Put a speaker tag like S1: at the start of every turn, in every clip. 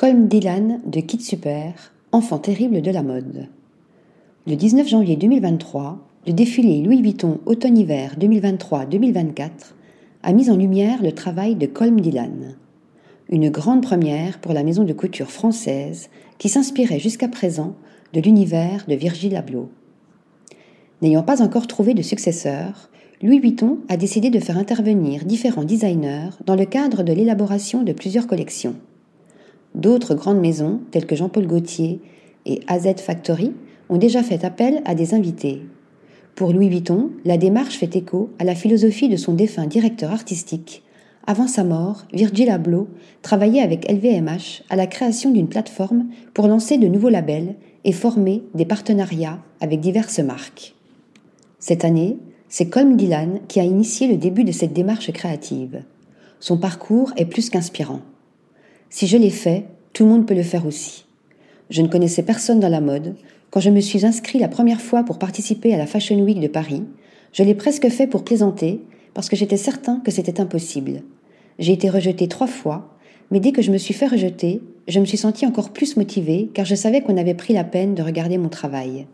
S1: Colm Dylan de Kid Super, enfant terrible de la mode. Le 19 janvier 2023, le défilé Louis Vuitton automne-hiver 2023-2024 a mis en lumière le travail de Colm Dylan. Une grande première pour la maison de couture française qui s'inspirait jusqu'à présent de l'univers de Virgil Abloh. N'ayant pas encore trouvé de successeur, Louis Vuitton a décidé de faire intervenir différents designers dans le cadre de l'élaboration de plusieurs collections. D'autres grandes maisons, telles que Jean-Paul Gaultier et AZ Factory, ont déjà fait appel à des invités. Pour Louis Vuitton, la démarche fait écho à la philosophie de son défunt directeur artistique. Avant sa mort, Virgil Abloh travaillait avec LVMH à la création d'une plateforme pour lancer de nouveaux labels et former des partenariats avec diverses marques. Cette année, c'est Colm Dylan qui a initié le début de cette démarche créative. Son parcours est plus qu'inspirant. Si je l'ai fait, tout le monde peut le faire aussi. Je ne connaissais personne dans la mode. Quand je me suis inscrit la première fois pour participer à la Fashion Week de Paris, je l'ai presque fait pour plaisanter, parce que j'étais certain que c'était impossible. J'ai été rejetée trois fois, mais dès que je me suis fait rejeter, je me suis sentie encore plus motivée car je savais qu'on avait pris la peine de regarder mon travail.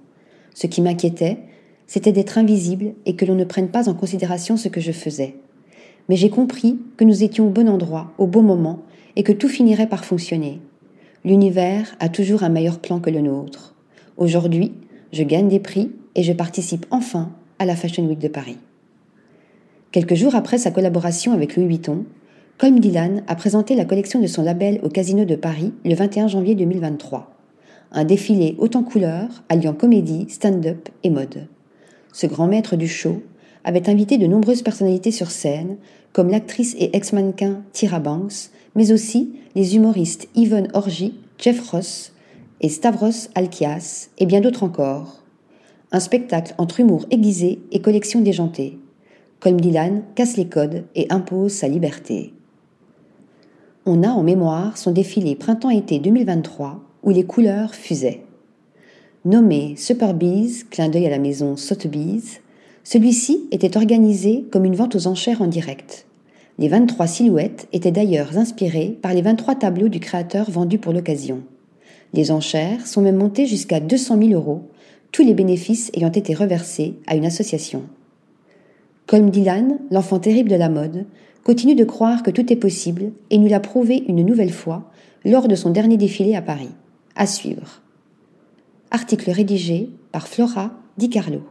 S1: Ce qui m'inquiétait, c'était d'être invisible et que l'on ne prenne pas en considération ce que je faisais. Mais j'ai compris que nous étions au bon endroit, au bon moment, et que tout finirait par fonctionner. L'univers a toujours un meilleur plan que le nôtre. Aujourd'hui, je gagne des prix et je participe enfin à la Fashion Week de Paris. Quelques jours après sa collaboration avec Louis Vuitton, Colm Dylan a présenté la collection de son label au Casino de Paris le 21 janvier 2023. Un défilé haut en couleurs alliant comédie, stand-up et mode ce grand maître du show, avait invité de nombreuses personnalités sur scène, comme l'actrice et ex-mannequin Tyra Banks, mais aussi les humoristes Yvonne Orgy, Jeff Ross et Stavros Alkias, et bien d'autres encore. Un spectacle entre humour aiguisé et collection déjantée. Comme Dylan casse les codes et impose sa liberté. On a en mémoire son défilé printemps-été 2023 où les couleurs fusaient. Nommé Superbees, clin d'œil à la maison Sotheby's, celui-ci était organisé comme une vente aux enchères en direct. Les 23 silhouettes étaient d'ailleurs inspirées par les 23 tableaux du créateur vendus pour l'occasion. Les enchères sont même montées jusqu'à 200 000 euros, tous les bénéfices ayant été reversés à une association. Colm Dylan, l'enfant terrible de la mode, continue de croire que tout est possible et nous l'a prouvé une nouvelle fois lors de son dernier défilé à Paris. À suivre. Article rédigé par Flora Di Carlo.